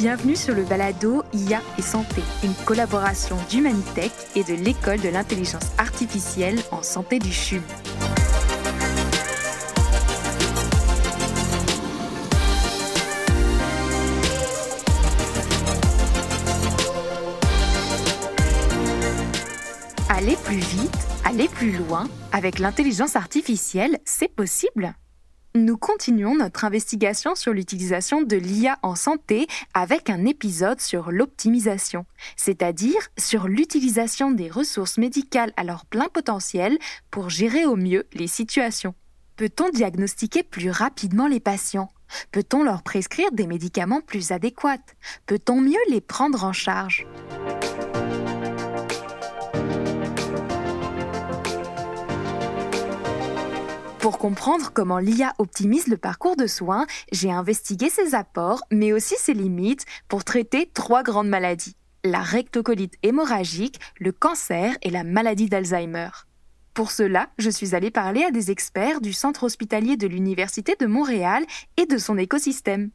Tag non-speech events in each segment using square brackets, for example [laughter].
Bienvenue sur le balado IA et santé, une collaboration d'Humanitech et de l'école de l'intelligence artificielle en santé du CHUM. Aller plus vite, aller plus loin, avec l'intelligence artificielle, c'est possible nous continuons notre investigation sur l'utilisation de l'IA en santé avec un épisode sur l'optimisation, c'est-à-dire sur l'utilisation des ressources médicales à leur plein potentiel pour gérer au mieux les situations. Peut-on diagnostiquer plus rapidement les patients? Peut-on leur prescrire des médicaments plus adéquats? Peut-on mieux les prendre en charge? Pour comprendre comment l'IA optimise le parcours de soins, j'ai investigué ses apports, mais aussi ses limites, pour traiter trois grandes maladies la rectocolite hémorragique, le cancer et la maladie d'Alzheimer. Pour cela, je suis allée parler à des experts du centre hospitalier de l'Université de Montréal et de son écosystème.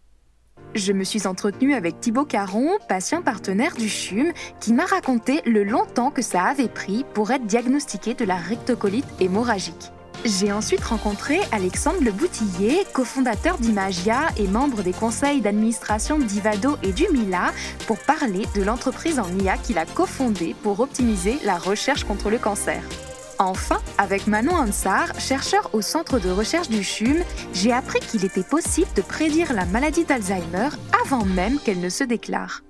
Je me suis entretenue avec Thibaut Caron, patient partenaire du CHUM, qui m'a raconté le long temps que ça avait pris pour être diagnostiqué de la rectocolite hémorragique. J'ai ensuite rencontré Alexandre Le Boutillier, cofondateur d'Imagia et membre des conseils d'administration d'Ivado et du Mila, pour parler de l'entreprise en IA qu'il a cofondée pour optimiser la recherche contre le cancer. Enfin, avec Manon Ansar, chercheur au centre de recherche du CHUM, j'ai appris qu'il était possible de prédire la maladie d'Alzheimer avant même qu'elle ne se déclare.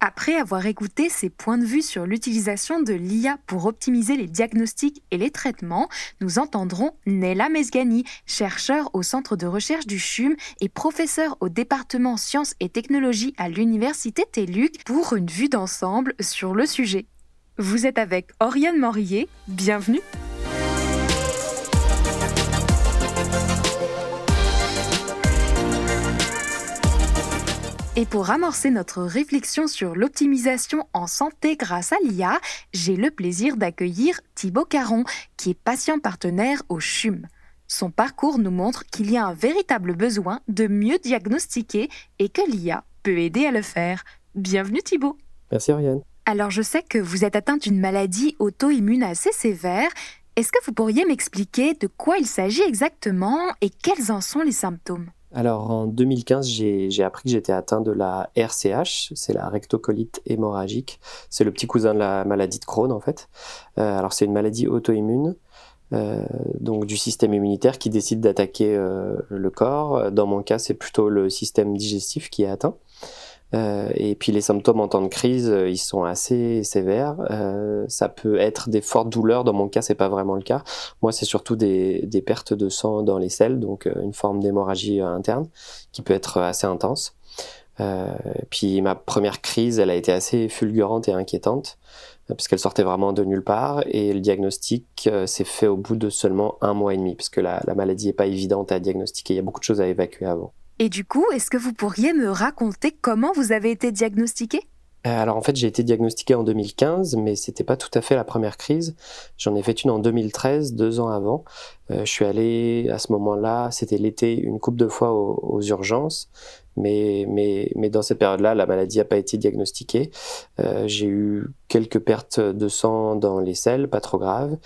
Après avoir écouté ses points de vue sur l'utilisation de l'IA pour optimiser les diagnostics et les traitements, nous entendrons Nella Mesgani, chercheur au centre de recherche du CHUM et professeur au département sciences et technologies à l'université TELUC, pour une vue d'ensemble sur le sujet. Vous êtes avec Oriane Morier, bienvenue. Et pour amorcer notre réflexion sur l'optimisation en santé grâce à l'IA, j'ai le plaisir d'accueillir Thibaut Caron, qui est patient partenaire au CHUM. Son parcours nous montre qu'il y a un véritable besoin de mieux diagnostiquer et que l'IA peut aider à le faire. Bienvenue Thibaut. Merci Ariane. Alors je sais que vous êtes atteint d'une maladie auto-immune assez sévère. Est-ce que vous pourriez m'expliquer de quoi il s'agit exactement et quels en sont les symptômes? Alors en 2015, j'ai appris que j'étais atteint de la RCH, c'est la rectocolite hémorragique. C'est le petit cousin de la maladie de Crohn en fait. Euh, alors c'est une maladie auto-immune, euh, donc du système immunitaire qui décide d'attaquer euh, le corps. Dans mon cas, c'est plutôt le système digestif qui est atteint. Euh, et puis les symptômes en temps de crise, euh, ils sont assez sévères. Euh, ça peut être des fortes douleurs. Dans mon cas, c'est pas vraiment le cas. Moi, c'est surtout des, pertes de sang dans les selles, donc une forme d'hémorragie interne qui peut être assez intense. Puis ma première crise, elle a été assez fulgurante et inquiétante puisqu'elle sortait vraiment de nulle part et le diagnostic s'est fait au bout de seulement un mois et demi, puisque la, la maladie est pas évidente à diagnostiquer. Il y a beaucoup de choses à évacuer avant. Et du coup, est-ce que vous pourriez me raconter comment vous avez été diagnostiqué? Euh, alors en fait, j'ai été diagnostiqué en 2015, mais c'était pas tout à fait la première crise. J'en ai fait une en 2013, deux ans avant. Euh, je suis allé à ce moment-là, c'était l'été, une coupe de fois aux, urgences, mais, mais, mais dans cette période-là, la maladie n'a pas été diagnostiquée. Euh, j'ai eu quelques pertes de sang dans les selles, pas trop graves,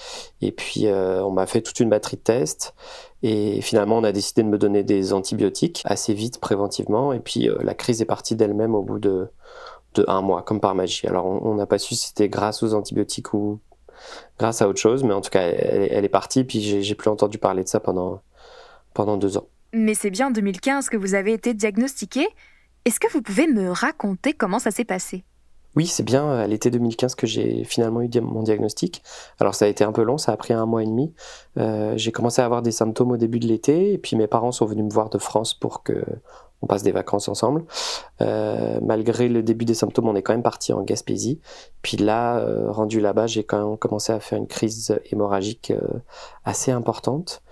et puis on m'a fait toute une batterie de tests. Et finalement, on a décidé de me donner des antibiotiques assez vite, préventivement. Et puis, euh, la crise est partie d'elle-même au bout de, un mois, comme par magie. Alors, on n'a pas su si c'était grâce aux antibiotiques ou grâce à autre chose, mais en tout cas, elle, est partie. Puis, j'ai plus entendu parler de ça pendant, pendant deux ans. Mais c'est bien en 2015 que vous avez été diagnostiqué. Est-ce que vous pouvez me raconter comment ça s'est passé? Oui, c'est bien à l'été 2015 que j'ai finalement eu mon diagnostic. Alors ça a été un peu long, ça a pris un mois et demi. Euh, j'ai commencé à avoir des symptômes au début de l'été, et puis mes parents sont venus me voir de France pour que on passe des vacances ensemble. Euh, malgré le début des symptômes, on est quand même parti en Gaspésie. Puis là, euh, rendu là-bas, j'ai quand même commencé à faire une crise hémorragique assez importante.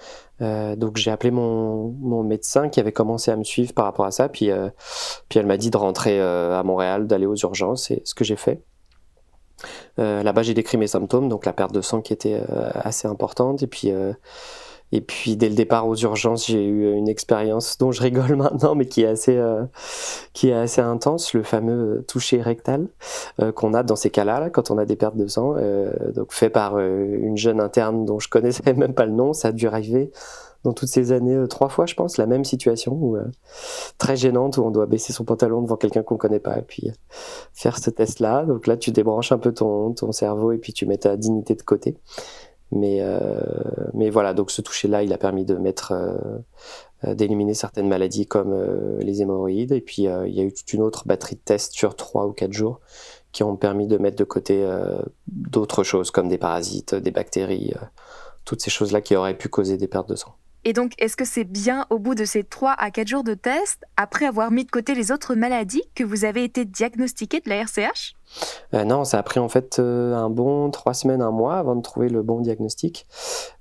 Euh, donc j'ai appelé mon, mon, médecin qui avait commencé à me suivre par rapport à ça, puis, euh, puis elle m'a dit de rentrer euh, à Montréal, d'aller aux urgences, et ce que j'ai fait. Là-bas j'ai décrit mes symptômes, donc la perte de sang qui était assez importante, et puis Et puis dès le départ aux urgences, j'ai eu une expérience dont je rigole [laughs] maintenant, mais qui est assez, euh, qui est assez intense, le fameux toucher rectal euh, qu'on a dans ces cas-là, quand on a des pertes de sang, euh, donc fait par une jeune interne dont je connaissais [laughs] même pas le nom. Ça a dû arriver dans toutes ces années trois fois, je pense, la même situation où, très gênante où on doit baisser son pantalon devant quelqu'un qu'on connaît pas et puis faire ce test-là. Donc là, tu débranches un peu ton, ton cerveau et puis tu mets ta dignité de côté. Mais, euh, mais voilà, donc ce toucher-là, il a permis de mettre, euh, euh, d'éliminer certaines maladies comme les hémorroïdes. Et puis, il y a eu toute une autre batterie de tests sur trois ou quatre jours qui ont permis de mettre de côté d'autres choses comme des parasites, des bactéries, toutes ces choses-là qui auraient pu causer des pertes de sang. Et donc, est-ce que c'est bien au bout de ces 3 à 4 jours de test, après avoir mis de côté les autres maladies, que vous avez été diagnostiqué de la RCH euh, Non, ça a pris en fait euh, un bon 3 semaines, un mois avant de trouver le bon diagnostic.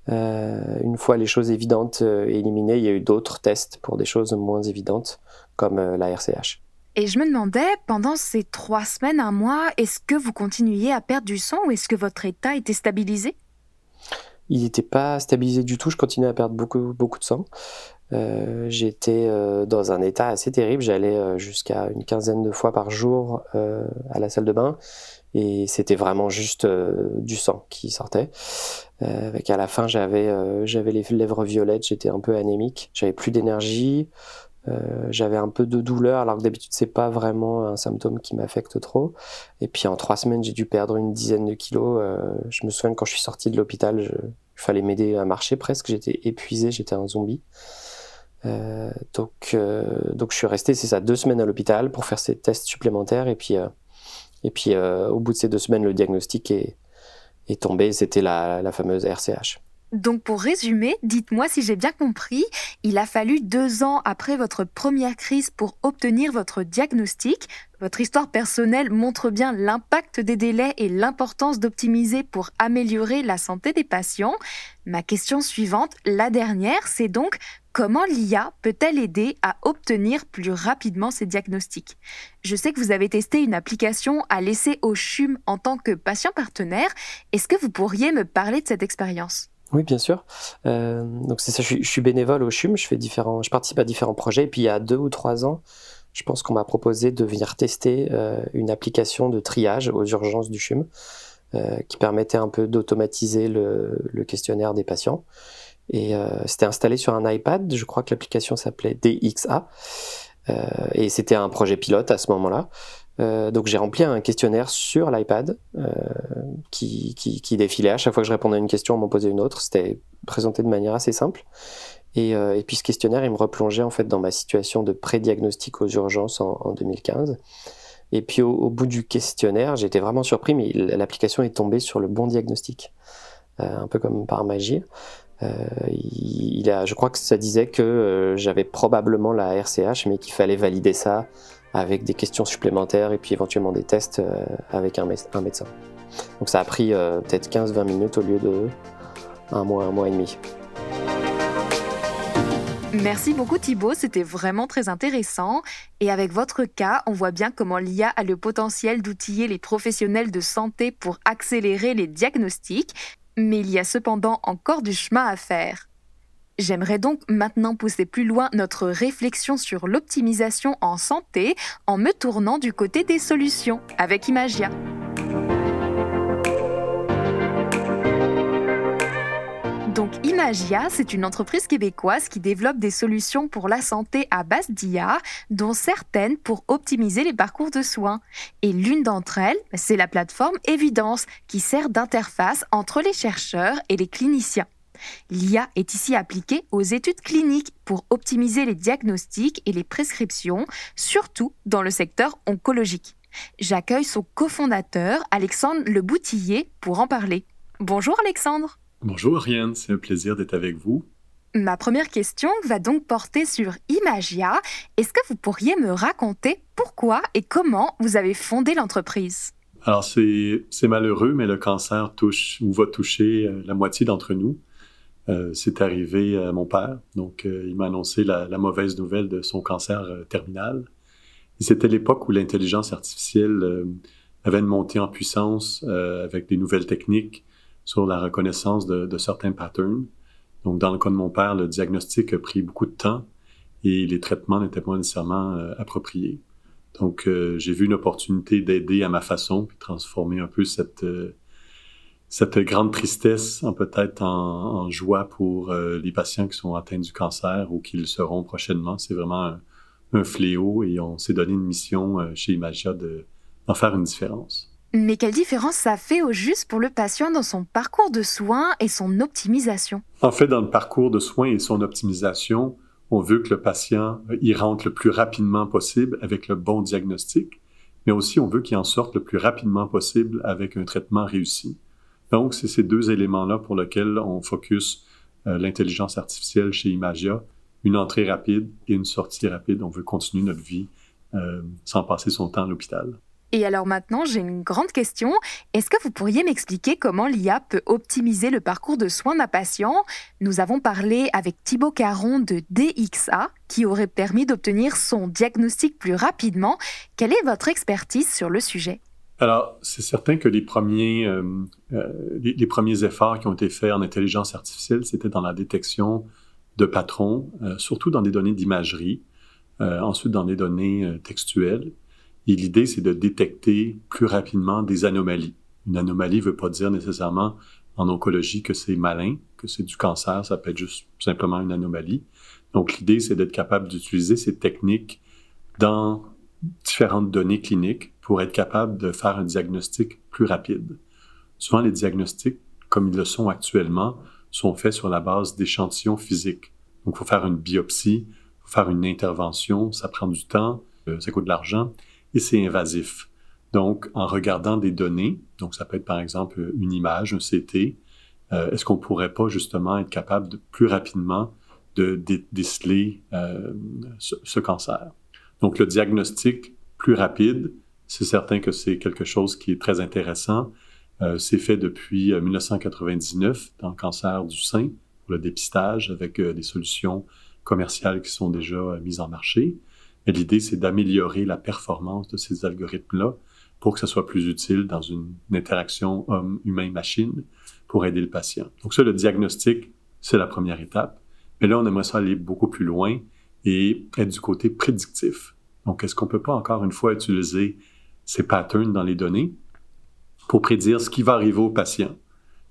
Euh, une fois les choses évidentes éliminées, il y a eu d'autres tests pour des choses moins évidentes, comme la RCH. Et je me demandais, pendant ces 3 semaines, un mois, est-ce que vous continuiez à perdre du sang ou est-ce que votre état était stabilisé? Il n'était pas stabilisé du tout. Je continuais à perdre beaucoup, beaucoup de sang. Euh, j'étais euh, dans un état assez terrible. J'allais euh, jusqu'à une quinzaine de fois par jour à la salle de bain et c'était vraiment juste du sang qui sortait. avec à la fin, j'avais j'avais les lèvres violettes. J'étais un peu anémique. J'avais plus d'énergie. Euh, j'avais un peu de douleur, alors que d'habitude c'est pas vraiment un symptôme qui m'affecte trop. Et puis en trois semaines j'ai dû perdre une dizaine de kilos. Euh, je me souviens quand je suis sorti de l'hôpital, il fallait m'aider à marcher presque. J'étais épuisé, j'étais un zombie. Euh, donc, donc je suis resté, c'est ça, deux semaines à l'hôpital pour faire ces tests supplémentaires. Et puis, et puis au bout de ces deux semaines, le diagnostic est, est tombé. C'était la, la fameuse RCH. Donc pour résumer, dites-moi si j'ai bien compris, il a fallu deux ans après votre première crise pour obtenir votre diagnostic. Votre histoire personnelle montre bien l'impact des délais et l'importance d'optimiser pour améliorer la santé des patients. Ma question suivante, la dernière, c'est donc comment l'IA peut-elle aider à obtenir plus rapidement ces diagnostics? Je sais que vous avez testé une application à laisser au CHUM en tant que patient partenaire. Est-ce que vous pourriez me parler de cette expérience? Oui, bien sûr. Euh, donc c'est ça, je suis, bénévole au CHUM, je fais différents, je participe à différents projets. Et puis il y a deux ou trois ans, je pense qu'on m'a proposé de venir tester euh, une application de triage aux urgences du CHUM euh, qui permettait un peu d'automatiser le, le, questionnaire des patients. Et c'était installé sur un iPad. Je crois que l'application s'appelait DXA. et c'était un projet pilote à ce moment-là. Euh, donc j'ai rempli un questionnaire sur l'iPad euh, qui, défilait. À chaque fois que je répondais à une question, on m'en posait une autre. C'était présenté de manière assez simple. Et, euh, puis ce questionnaire, il me replongeait en fait dans ma situation de pré-diagnostic aux urgences en, en 2015. Et puis au, bout du questionnaire, j'étais vraiment surpris, mais l'application est tombée sur le bon diagnostic, un peu comme par magie. il, a, je crois que ça disait que j'avais probablement la RCH, mais qu'il fallait valider ça avec des questions supplémentaires et puis éventuellement des tests euh, avec un, médecin. Donc ça a pris euh, peut-être 15-20 minutes au lieu de un mois, un mois et demi. Merci beaucoup Thibaut, c'était vraiment très intéressant. Et avec votre cas, on voit bien comment l'IA a le potentiel d'outiller les professionnels de santé pour accélérer les diagnostics, mais il y a cependant encore du chemin à faire. J'aimerais donc maintenant pousser plus loin notre réflexion sur l'optimisation en santé en me tournant du côté des solutions avec Imagia. Donc Imagia, c'est une entreprise québécoise qui développe des solutions pour la santé à base d'IA, dont certaines pour optimiser les parcours de soins. Et l'une d'entre elles, c'est la plateforme Evidence, qui sert d'interface entre les chercheurs et les cliniciens. L'IA est ici appliquée aux études cliniques pour optimiser les diagnostics et les prescriptions, surtout dans le secteur oncologique. J'accueille son cofondateur, Alexandre Le Boutillier, pour en parler. Bonjour Alexandre. Bonjour Ariane, c'est un plaisir d'être avec vous. Ma première question va donc porter sur Imagia. Est-ce que vous pourriez me raconter pourquoi et comment vous avez fondé l'entreprise? Alors c'est malheureux, mais le cancer touche ou va toucher euh, la moitié d'entre nous. Euh, c'est arrivé à mon père. Donc, euh, il m'a annoncé la, mauvaise nouvelle de son cancer euh, terminal. C'était l'époque où l'intelligence artificielle avait une montée en puissance avec des nouvelles techniques sur la reconnaissance de, certains patterns. Donc, dans le cas de mon père, le diagnostic a pris beaucoup de temps et les traitements n'étaient pas nécessairement appropriés. Donc, j'ai vu une opportunité d'aider à ma façon, puis transformer un peu cette, cette grande tristesse en peut-être en, joie pour les patients qui sont atteints du cancer ou qui le seront prochainement. C'est vraiment un, un, fléau et on s'est donné une mission chez Imagia d'en faire une différence. Mais quelle différence ça fait au juste pour le patient dans son parcours de soins et son optimisation? En fait, dans le parcours de soins et son optimisation, on veut que le patient y rentre le plus rapidement possible avec le bon diagnostic, mais aussi on veut qu'il en sorte le plus rapidement possible avec un traitement réussi. Donc, c'est ces deux éléments-là pour lesquels on focus euh, l'intelligence artificielle chez Imagia, une entrée rapide et une sortie rapide. On veut continuer notre vie euh, sans passer son temps à l'hôpital. Et alors maintenant, j'ai une grande question. Est-ce que vous pourriez m'expliquer comment l'IA peut optimiser le parcours de soins d'un patient? Nous avons parlé avec Thibaut Caron de DXA, qui aurait permis d'obtenir son diagnostic plus rapidement. Quelle est votre expertise sur le sujet? Alors, c'est certain que les premiers, euh, euh, les, premiers efforts qui ont été faits en intelligence artificielle, c'était dans la détection de patrons, euh, surtout dans des données d'imagerie, ensuite dans des données textuelles. Et l'idée, c'est de détecter plus rapidement des anomalies. Une anomalie ne veut pas dire nécessairement en oncologie que c'est malin, que c'est du cancer, ça peut être juste simplement une anomalie. Donc l'idée, c'est d'être capable d'utiliser ces techniques dans différentes données cliniques pour être capable de faire un diagnostic plus rapide. Souvent, les diagnostics, comme ils le sont actuellement, sont faits sur la base d'échantillons physiques. Donc, il faut faire une biopsie, il faut faire une intervention, ça prend du temps, euh, ça coûte de l'argent et c'est invasif. Donc, en regardant des données, donc ça peut être par exemple une image, un CT, euh, est-ce qu'on pourrait pas justement être capable de plus rapidement de déceler euh, ce, cancer? Donc, le diagnostic plus rapide, c'est certain que c'est quelque chose qui est très intéressant. Euh, c'est fait depuis 1999 dans le cancer du sein pour le dépistage avec des solutions commerciales qui sont déjà mises en marché l'idée, c'est d'améliorer la performance de ces algorithmes-là pour que ça soit plus utile dans une, interaction homme-humain-machine pour aider le patient. Donc ça, le diagnostic, c'est la première étape. Mais là, on aimerait ça aller beaucoup plus loin et être du côté prédictif. Donc, est-ce qu'on peut pas encore une fois utiliser ces patterns dans les données pour prédire ce qui va arriver au patient?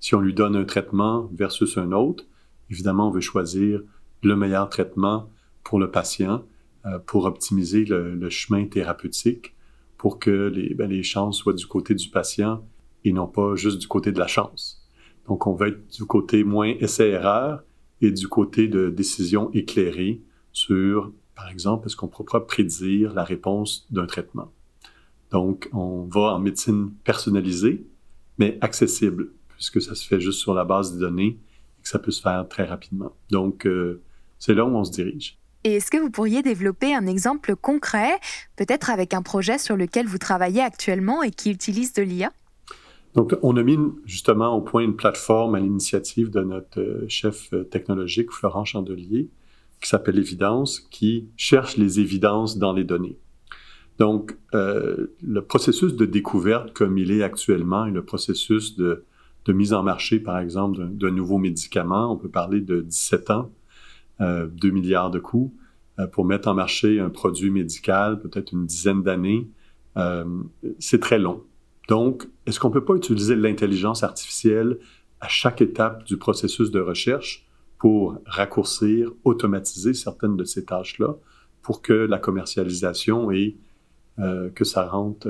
Si on lui donne un traitement versus un autre, évidemment, on veut choisir le meilleur traitement pour le patient euh, pour optimiser le, chemin thérapeutique pour que les, ben, les chances soient du côté du patient et non pas juste du côté de la chance. Donc, on va être du côté moins essai-erreur et du côté de décision éclairée sur, par exemple, est-ce qu'on pourra prédire la réponse d'un traitement? Donc, on va en médecine personnalisée, mais accessible, puisque ça se fait juste sur la base des données et que ça peut se faire très rapidement. Donc, euh, c'est là où on se dirige. Et est-ce que vous pourriez développer un exemple concret, peut-être avec un projet sur lequel vous travaillez actuellement et qui utilise de l'IA? Donc, on a mis justement au point une plateforme à l'initiative de notre euh, chef euh, technologique, Florent Chandelier, qui s'appelle Évidence, qui cherche les évidences dans les données. Donc, euh, le processus de découverte comme il est actuellement et le processus de, mise en marché, par exemple, d'un nouveau médicament, on peut parler de 17 ans, 2 euh, milliards de coûts euh, pour mettre en marché un produit médical, peut-être une dizaine d'années. Euh, c'est très long. Donc, est-ce qu'on ne peut pas utiliser l'intelligence artificielle à chaque étape du processus de recherche pour raccourcir, automatiser certaines de ces tâches-là pour que la commercialisation et que ça rentre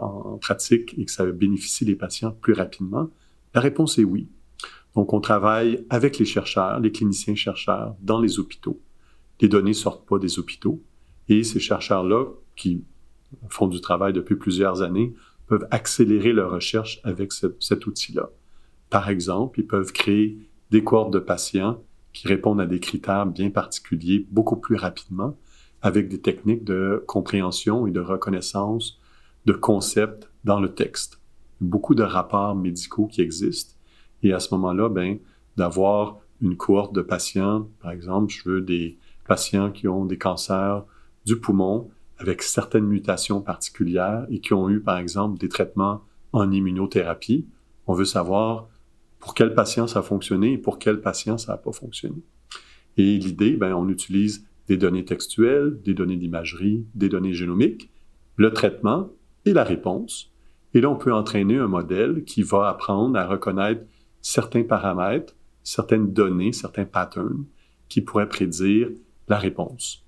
en, pratique et que ça bénéficie les patients plus rapidement? La réponse est oui. Donc, on travaille avec les chercheurs, les cliniciens chercheurs dans les hôpitaux. Les données sortent pas des hôpitaux. Et ces chercheurs-là, qui font du travail depuis plusieurs années, peuvent accélérer leur recherche avec cet outil-là. Par exemple, ils peuvent créer des cohortes de patients qui répondent à des critères bien particuliers beaucoup plus rapidement avec des techniques de compréhension et de reconnaissance de concepts dans le texte. Beaucoup de rapports médicaux qui existent et à ce moment-là, ben, d'avoir une cohorte de patients, par exemple, je veux des patients qui ont des cancers du poumon avec certaines mutations particulières et qui ont eu, par exemple, des traitements en immunothérapie. On veut savoir pour quel patient ça a fonctionné et pour quel patient ça n'a pas fonctionné. Et l'idée, ben, on utilise des données textuelles, des données d'imagerie, des données génomiques, le traitement et la réponse. Et là, on peut entraîner un modèle qui va apprendre à reconnaître certains paramètres, certaines données, certains patterns qui pourraient prédire la réponse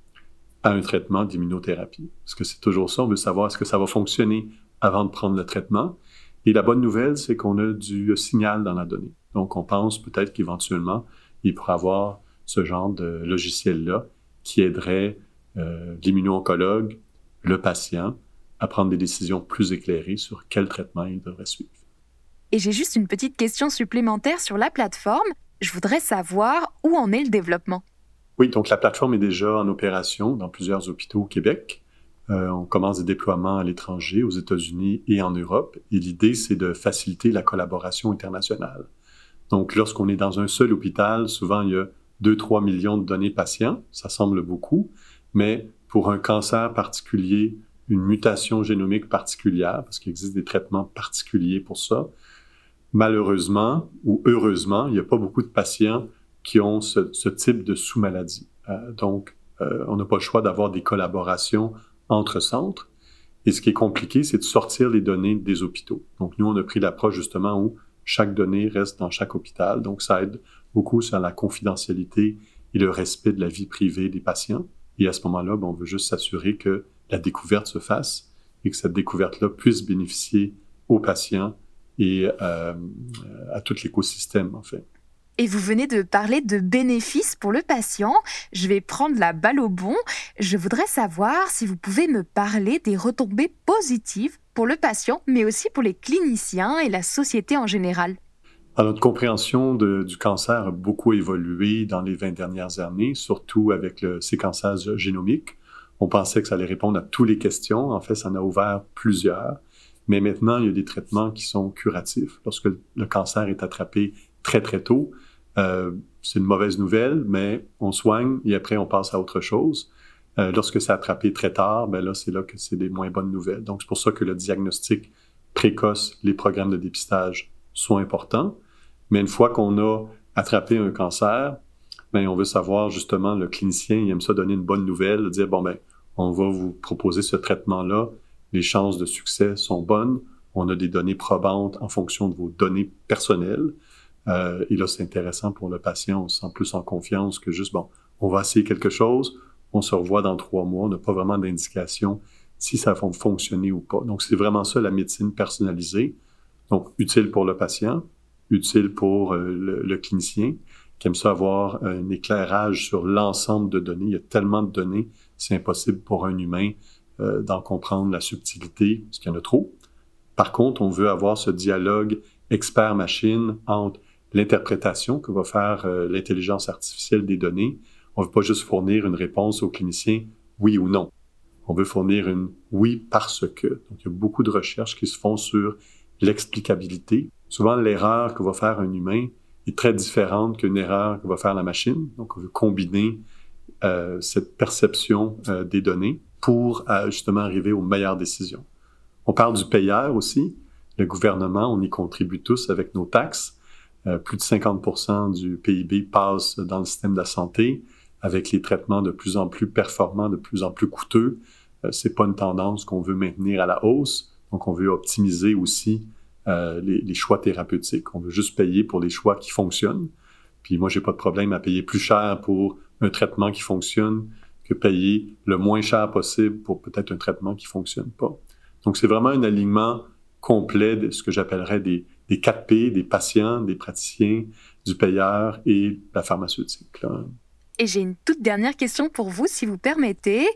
à un traitement d'immunothérapie. Parce que c'est toujours ça, on veut savoir est-ce que ça va fonctionner avant de prendre le traitement. Et la bonne nouvelle, c'est qu'on a du signal dans la donnée. Donc, on pense peut-être qu'éventuellement, il pourra avoir ce genre de logiciel-là qui aiderait euh, l'immuno-oncologue, le patient, à prendre des décisions plus éclairées sur quel traitement il devrait suivre. Et j'ai juste une petite question supplémentaire sur la plateforme. Je voudrais savoir où en est le développement. Oui, donc la plateforme est déjà en opération dans plusieurs hôpitaux au Québec. Euh, on commence des déploiements à l'étranger, aux États-Unis et en Europe. Et l'idée, c'est de faciliter la collaboration internationale. Donc, lorsqu'on est dans un seul hôpital, souvent il y a 2-3 millions de données patients. Ça semble beaucoup, mais pour un cancer particulier, une mutation génomique particulière, parce qu'il existe des traitements particuliers pour ça, malheureusement ou heureusement, il n'y a pas beaucoup de patients qui ont ce, type de sous-maladie. Euh, donc, euh, on n'a pas le choix d'avoir des collaborations entre centres. Et ce qui est compliqué, c'est de sortir les données des hôpitaux. Donc, nous, on a pris l'approche justement où chaque donnée reste dans chaque hôpital. Donc, ça aide beaucoup sur la confidentialité et le respect de la vie privée des patients. Et à ce moment-là, ben, on veut juste s'assurer que la découverte se fasse et que cette découverte-là puisse bénéficier aux patients et euh, à tout l'écosystème, en fait. Et vous venez de parler de bénéfices pour le patient. Je vais prendre la balle au bon. Je voudrais savoir si vous pouvez me parler des retombées positives pour le patient, mais aussi pour les cliniciens et la société en général. notre compréhension du cancer a beaucoup évolué dans les 20 dernières années, surtout avec le séquençage génomique. On pensait que ça allait répondre à toutes les questions. En fait, ça en a ouvert plusieurs. Mais maintenant, il y a des traitements qui sont curatifs. Lorsque le cancer est attrapé très, très tôt. Euh, c'est une mauvaise nouvelle, mais on soigne et après on passe à autre chose. Euh, lorsque c'est attrapé très tard, ben là, c'est là que c'est des moins bonnes nouvelles. Donc, c'est pour ça que le diagnostic précoce, les programmes de dépistage sont importants. Mais une fois qu'on a attrapé un cancer, ben, on veut savoir justement, le clinicien, il aime ça donner une bonne nouvelle, dire, bon, ben, on va vous proposer ce traitement-là, les chances de succès sont bonnes, on a des données probantes en fonction de vos données personnelles. Euh, et là, c'est intéressant pour le patient, on se sent plus en confiance que juste, bon, on va essayer quelque chose, on se revoit dans trois mois, on n'a pas vraiment d'indication si ça va fonctionner ou pas. Donc, c'est vraiment ça, la médecine personnalisée. Donc, utile pour le patient, utile pour euh, le, clinicien, qui aime ça avoir un éclairage sur l'ensemble de données. Il y a tellement de données, c'est impossible pour un humain euh, d'en comprendre la subtilité, parce qu'il y en a trop. Par contre, on veut avoir ce dialogue expert-machine entre l'interprétation que va faire euh, l'intelligence artificielle des données. On ne veut pas juste fournir une réponse au clinicien oui ou non. On veut fournir une oui parce que. Donc, il y a beaucoup de recherches qui se font sur l'explicabilité. Souvent, l'erreur que va faire un humain est très différente qu'une erreur que va faire la machine. Donc, on veut combiner euh, cette perception euh, des données pour justement arriver aux meilleures décisions. On parle du payeur aussi. Le gouvernement, on y contribue tous avec nos taxes. Euh, plus de 50% du PIB passe dans le système de la santé avec les traitements de plus en plus performants, de plus en plus coûteux. Euh, c'est pas une tendance qu'on veut maintenir à la hausse. Donc, on veut optimiser aussi euh, les, les, choix thérapeutiques. On veut juste payer pour les choix qui fonctionnent. Puis moi, j'ai pas de problème à payer plus cher pour un traitement qui fonctionne que payer le moins cher possible pour peut-être un traitement qui fonctionne pas. Donc, c'est vraiment un alignement complet de ce que j'appellerais des, des 4 P, des patients, des praticiens, du payeur et la pharmaceutique. Et j'ai une toute dernière question pour vous, si vous permettez.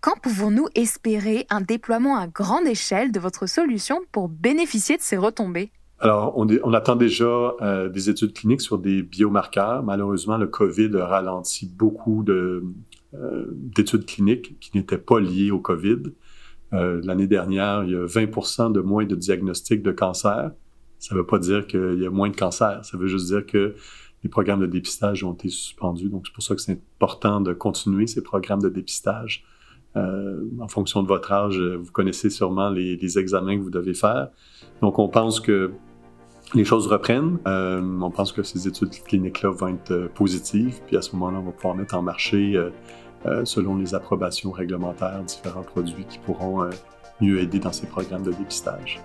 Quand pouvons-nous espérer un déploiement à grande échelle de votre solution pour bénéficier de ces retombées? Alors, on, attend déjà euh, des études cliniques sur des biomarqueurs. Malheureusement, le COVID a ralenti beaucoup euh, d'études cliniques qui n'étaient pas liées au COVID. Euh, l'année dernière, il y a 20 de moins de diagnostics de cancer. Ça ne veut pas dire qu'il y a moins de cancer. Ça veut juste dire que les programmes de dépistage ont été suspendus. Donc, c'est pour ça que c'est important de continuer ces programmes de dépistage. Euh, en fonction de votre âge, vous connaissez sûrement les, examens que vous devez faire. Donc, on pense que les choses reprennent. Euh, on pense que ces études cliniques-là vont être euh, positives, puis à ce moment-là, on va pouvoir mettre en marché, selon les approbations réglementaires, différents produits qui pourront mieux aider dans ces programmes de dépistage.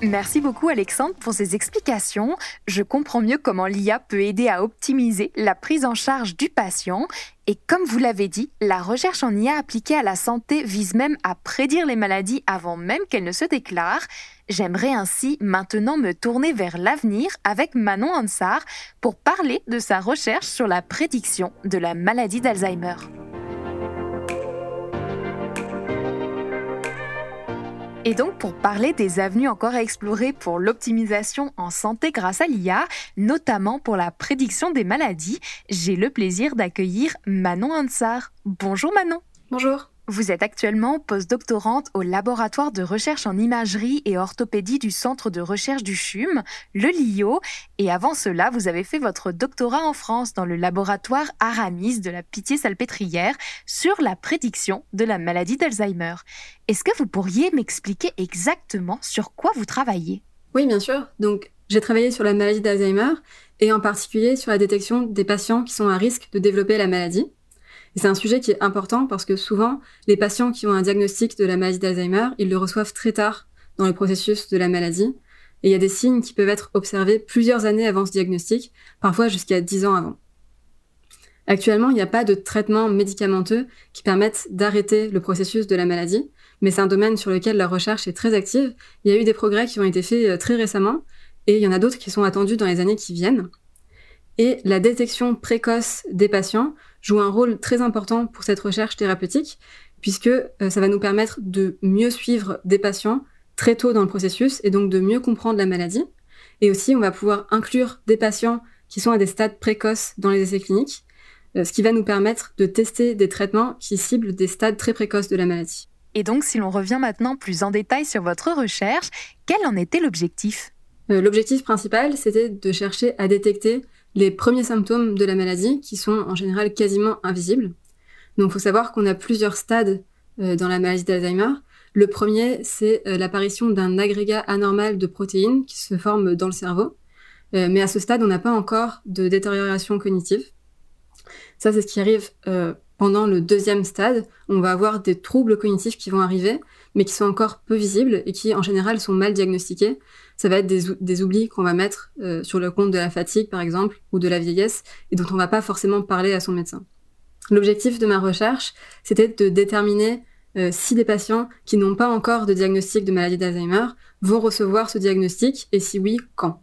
Merci beaucoup Alexandre pour ces explications. Je comprends mieux comment l'IA peut aider à optimiser la prise en charge du patient. Et comme vous l'avez dit, la recherche en IA appliquée à la santé vise même à prédire les maladies avant même qu'elles ne se déclarent. J'aimerais ainsi maintenant me tourner vers l'avenir avec Manon Ansar pour parler de sa recherche sur la prédiction de la maladie d'Alzheimer. Et donc pour parler des avenues encore à explorer pour l'optimisation en santé grâce à l'IA, notamment pour la prédiction des maladies, j'ai le plaisir d'accueillir Manon Ansar. Bonjour Manon. Bonjour. Vous êtes actuellement postdoctorante au laboratoire de recherche en imagerie et orthopédie du Centre de recherche du CHUM, le LIO, et avant cela, vous avez fait votre doctorat en France dans le laboratoire Aramis de la Pitié-Salpêtrière sur la prédiction de la maladie d'Alzheimer. Est-ce que vous pourriez m'expliquer exactement sur quoi vous travaillez? Oui, bien sûr. Donc, j'ai travaillé sur la maladie d'Alzheimer et en particulier sur la détection des patients qui sont à risque de développer la maladie c'est un sujet qui est important parce que souvent, les patients qui ont un diagnostic de la maladie d'Alzheimer, ils le reçoivent très tard dans le processus de la maladie. Et il y a des signes qui peuvent être observés plusieurs années avant ce diagnostic, parfois jusqu'à 10 ans avant. Actuellement, il n'y a pas de traitement médicamenteux qui permettent d'arrêter le processus de la maladie, mais c'est un domaine sur lequel la recherche est très active. Il y a eu des progrès qui ont été faits euh, très récemment, et il y en a d'autres qui sont attendus dans les années qui viennent. Et la détection précoce des patients joue un rôle très important pour cette recherche thérapeutique, puisque euh, ça va nous permettre de mieux suivre des patients très tôt dans le processus et donc de mieux comprendre la maladie. Et aussi, on va pouvoir inclure des patients qui sont à des stades précoces dans les essais cliniques, euh, ce qui va nous permettre de tester des traitements qui ciblent des stades très précoces de la maladie. Et donc, si l'on revient maintenant plus en détail sur votre recherche, quel en était l'objectif? Euh, L'objectif principal, c'était de chercher à détecter les premiers symptômes de la maladie qui sont en général quasiment invisibles. Donc il faut savoir qu'on a plusieurs stades euh, dans la maladie d'Alzheimer. Le premier, c'est euh, l'apparition d'un agrégat anormal de protéines qui se forme dans le cerveau. Euh, mais à ce stade, on n'a pas encore de détérioration cognitive. Ça, c'est ce qui arrive pendant le deuxième stade. On va avoir des troubles cognitifs qui vont arriver, mais qui sont encore peu visibles et qui, en général, sont mal diagnostiqués ça va être des, oublis qu'on va mettre euh, sur le compte de la fatigue, par exemple, ou de la vieillesse, et dont on va pas forcément parler à son médecin. L'objectif de ma recherche, c'était de déterminer euh, si des patients qui n'ont pas encore de diagnostic de maladie d'Alzheimer vont recevoir ce diagnostic, et si oui, quand.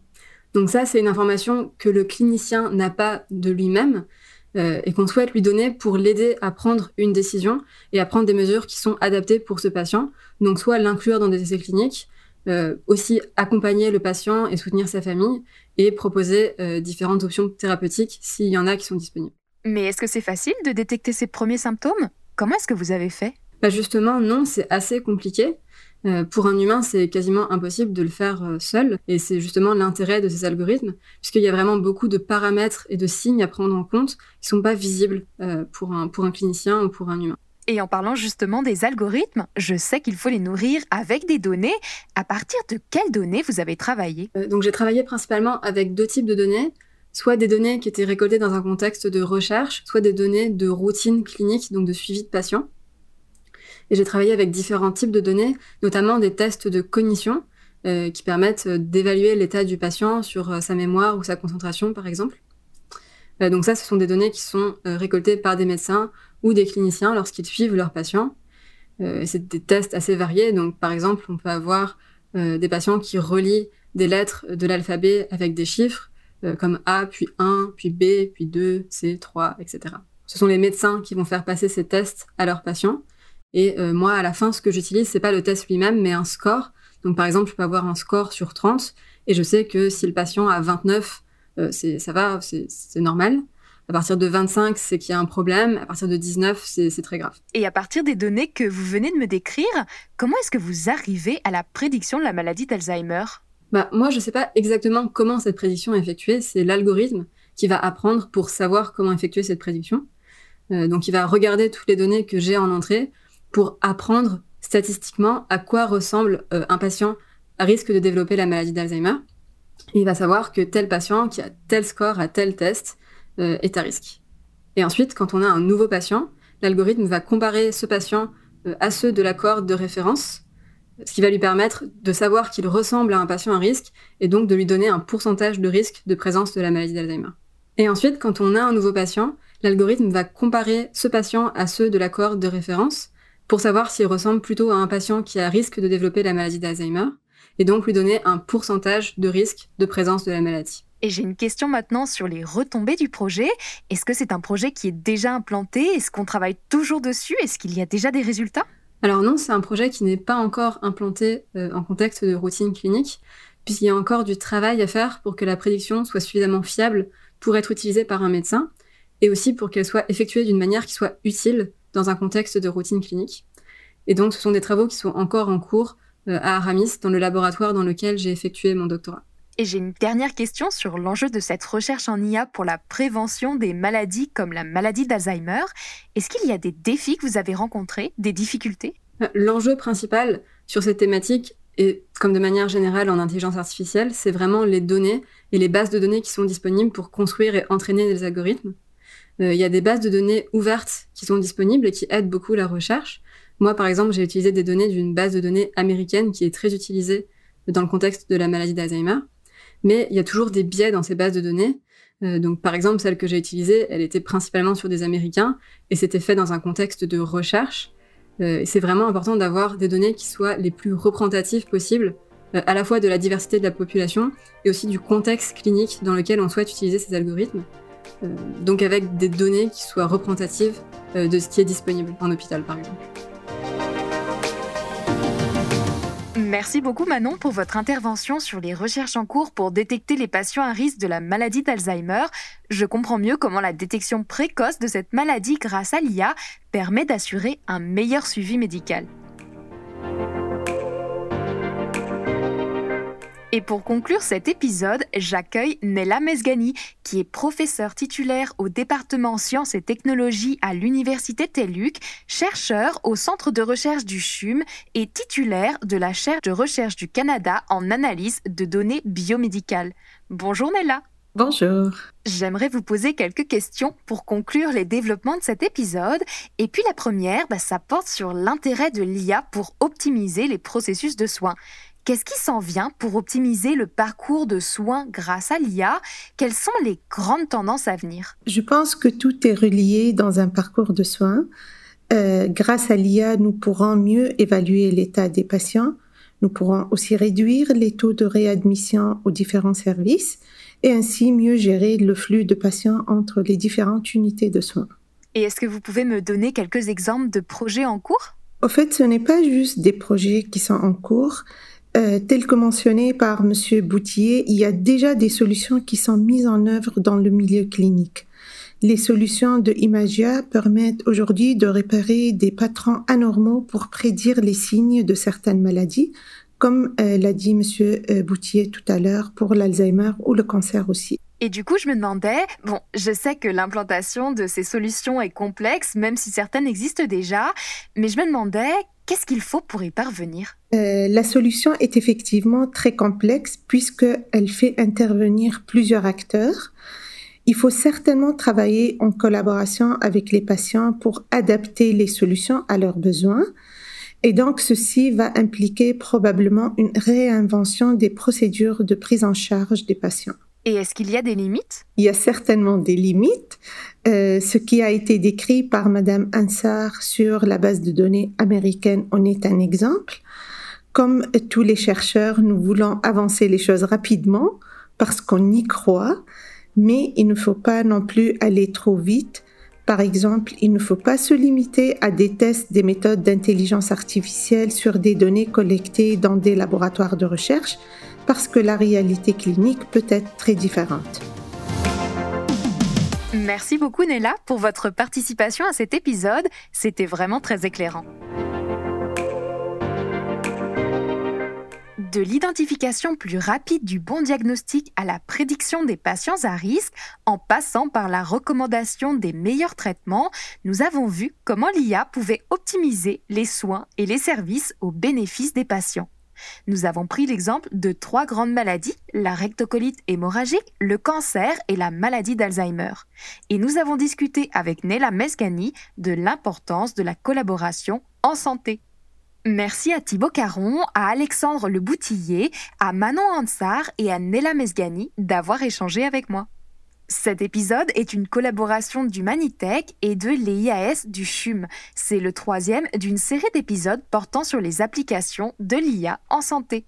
Donc ça, c'est une information que le clinicien n'a pas de lui-même, euh, et qu'on souhaite lui donner pour l'aider à prendre une décision et à prendre des mesures qui sont adaptées pour ce patient. Donc soit l'inclure dans des essais cliniques, euh, aussi accompagner le patient et soutenir sa famille et proposer euh, différentes options thérapeutiques s'il y en a qui sont disponibles. Mais est-ce que c'est facile de détecter ces premiers symptômes? Comment est-ce que vous avez fait? Bah Justement, non, c'est assez compliqué. Euh, pour un humain, c'est quasiment impossible de le faire seul, et c'est justement l'intérêt de ces algorithmes, puisqu'il y a vraiment beaucoup de paramètres et de signes à prendre en compte qui sont pas visibles pour, un, pour un clinicien ou pour un humain. Et en parlant justement des algorithmes, je sais qu'il faut les nourrir avec des données. À partir de quelles données vous avez travaillé? Euh, Donc j'ai travaillé principalement avec deux types de données, soit des données qui étaient récoltées dans un contexte de recherche, soit des données de routine clinique, donc de suivi de patients. Et j'ai travaillé avec différents types de données, notamment des tests de cognition, euh, qui permettent d'évaluer l'état du patient sur euh, sa mémoire ou sa concentration, par exemple. donc ça, ce sont des données qui sont récoltées par des médecins ou des cliniciens lorsqu'ils suivent leurs patients. Euh, c'est des tests assez variés. Donc, par exemple, on peut avoir euh, des patients qui relient des lettres de l'alphabet avec des chiffres, euh, comme A, puis 1, puis B, puis 2, C, 3, etc. Ce sont les médecins qui vont faire passer ces tests à leurs patients. Et moi, à la fin, ce que j'utilise, c'est pas le test lui-même, mais un score. Donc, par exemple, je peux avoir un score sur 30, et je sais que si le patient a 29, c'est, ça va, c'est normal. À partir de 25, c'est qu'il y a un problème. À partir de 19, c'est très grave. Et à partir des données que vous venez de me décrire, comment est-ce que vous arrivez à la prédiction de la maladie d'Alzheimer? Bah, Moi, je ne sais pas exactement comment cette prédiction est effectuée. C'est l'algorithme qui va apprendre pour savoir comment effectuer cette prédiction. Euh, donc, il va regarder toutes les données que j'ai en entrée pour apprendre statistiquement à quoi ressemble un patient à risque de développer la maladie d'Alzheimer. Il va savoir que tel patient qui a tel score à tel test est à risque. Et ensuite, quand on a un nouveau patient, l'algorithme va comparer ce patient à ceux de la cohorte de référence ce qui va lui permettre de savoir qu'il ressemble à un patient à risque et donc de lui donner un pourcentage de risque de présence de la maladie d'Alzheimer. Et ensuite, quand on a un nouveau patient, l'algorithme va comparer ce patient à ceux de la cohorte de référence pour savoir s'il ressemble plutôt à un patient qui a risque de développer la maladie d'Alzheimer et donc lui donner un pourcentage de risque de présence de la maladie. Et j'ai une question maintenant sur les retombées du projet. Est-ce que c'est un projet qui est déjà implanté? Est-ce qu'on travaille toujours dessus? Est-ce qu'il y a déjà des résultats? Alors non, c'est un projet qui n'est pas encore implanté euh, en contexte de routine clinique, puisqu'il y a encore du travail à faire pour que la prédiction soit suffisamment fiable pour être utilisée par un médecin, et aussi pour qu'elle soit effectuée d'une manière qui soit utile dans un contexte de routine clinique. Et donc ce sont des travaux qui sont encore en cours euh, à Aramis, dans le laboratoire dans lequel j'ai effectué mon doctorat. Et j'ai une dernière question sur l'enjeu de cette recherche en IA pour la prévention des maladies comme la maladie d'Alzheimer. Est-ce qu'il y a des défis que vous avez rencontrés, des difficultés? L'enjeu principal sur cette thématique, et comme de manière générale en intelligence artificielle, c'est vraiment les données et les bases de données qui sont disponibles pour construire et entraîner des algorithmes. Euh, il y a des bases de données ouvertes qui sont disponibles et qui aident beaucoup la recherche. Moi, par exemple, j'ai utilisé des données d'une base de données américaine qui est très utilisée dans le contexte de la maladie d'Alzheimer mais il y a toujours des biais dans ces bases de données. Euh, donc, par exemple, celle que j'ai utilisée, elle était principalement sur des Américains et c'était fait dans un contexte de recherche. Euh, c'est vraiment important d'avoir des données qui soient les plus représentatives possibles, à la fois de la diversité de la population et aussi du contexte clinique dans lequel on souhaite utiliser ces algorithmes. Donc, avec des données qui soient représentatives de ce qui est disponible en hôpital, par exemple. Merci beaucoup Manon pour votre intervention sur les recherches en cours pour détecter les patients à risque de la maladie d'Alzheimer. Je comprends mieux comment la détection précoce de cette maladie grâce à l'IA permet d'assurer un meilleur suivi médical. Et pour conclure cet épisode, j'accueille Nella Mesgani, qui est professeure titulaire au département sciences et technologies à l'Université TELUC, chercheur au Centre de recherche du CHUM et titulaire de la chaire de recherche du Canada en analyse de données biomédicales. Bonjour Nella. Bonjour. J'aimerais vous poser quelques questions pour conclure les développements de cet épisode. Et puis la première, bah, ça porte sur l'intérêt de l'IA pour optimiser les processus de soins. Qu'est-ce qui s'en vient pour optimiser le parcours de soins grâce à l'IA Quelles sont les grandes tendances à venir? Je pense que tout est relié dans un parcours de soins. Euh, grâce à l'IA, nous pourrons mieux évaluer l'état des patients. Nous pourrons aussi réduire les taux de réadmission aux différents services et ainsi mieux gérer le flux de patients entre les différentes unités de soins. Et est-ce que vous pouvez me donner quelques exemples de projets en cours? Au fait, ce n'est pas juste des projets qui sont en cours, euh, tel que mentionné par M. Boutier, il y a déjà des solutions qui sont mises en œuvre dans le milieu clinique. Les solutions de Imagia permettent aujourd'hui de repérer des patrons anormaux pour prédire les signes de certaines maladies, comme euh, l'a dit M. Euh, Boutier tout à l'heure pour l'Alzheimer ou le cancer aussi. Et du coup, je me demandais, bon, je sais que l'implantation de ces solutions est complexe, même si certaines existent déjà, mais je me demandais Qu'est-ce qu'il faut pour y parvenir? Euh, La solution est effectivement très complexe puisqu'elle fait intervenir plusieurs acteurs. Il faut certainement travailler en collaboration avec les patients pour adapter les solutions à leurs besoins. Et donc, ceci va impliquer probablement une réinvention des procédures de prise en charge des patients. Et est-ce qu'il y a des limites? Il y a certainement des limites. Euh, ce qui a été décrit par Madame Ansar sur la base de données américaine en est un exemple. Comme tous les chercheurs, nous voulons avancer les choses rapidement parce qu'on y croit, mais il ne faut pas non plus aller trop vite. Par exemple, il ne faut pas se limiter à des tests des méthodes d'intelligence artificielle sur des données collectées dans des laboratoires de recherche, parce que la réalité clinique peut être très différente. Merci beaucoup Nella pour votre participation à cet épisode, c'était vraiment très éclairant. De l'identification plus rapide du bon diagnostic à la prédiction des patients à risque, en passant par la recommandation des meilleurs traitements, nous avons vu comment l'IA pouvait optimiser les soins et les services au bénéfice des patients. Nous avons pris l'exemple de trois grandes maladies, la rectocolite hémorragique, le cancer et la maladie d'Alzheimer. Et nous avons discuté avec Nella Mesgani de l'importance de la collaboration en santé. Merci à Thibaut Caron, à Alexandre Le Boutillier, à Manon Hansard et à Nella Mesgani d'avoir échangé avec moi. Cet épisode est une collaboration du Manitech et de l'IAS du CHUM. C'est le troisième d'une série d'épisodes portant sur les applications de l'IA en santé.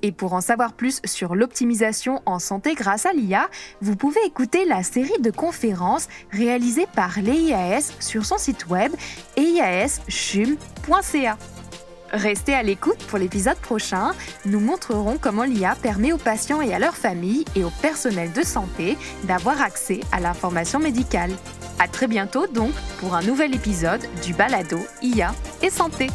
Et pour en savoir plus sur l'optimisation en santé grâce à l'IA, vous pouvez écouter la série de conférences réalisées par l'IAS sur son site web eiaschum.ca. Restez à l'écoute pour l'épisode prochain. Nous montrerons comment l'IA permet aux patients et à leurs familles et au personnel de santé d'avoir accès à l'information médicale. À très bientôt donc pour un nouvel épisode du Balado IA et Santé.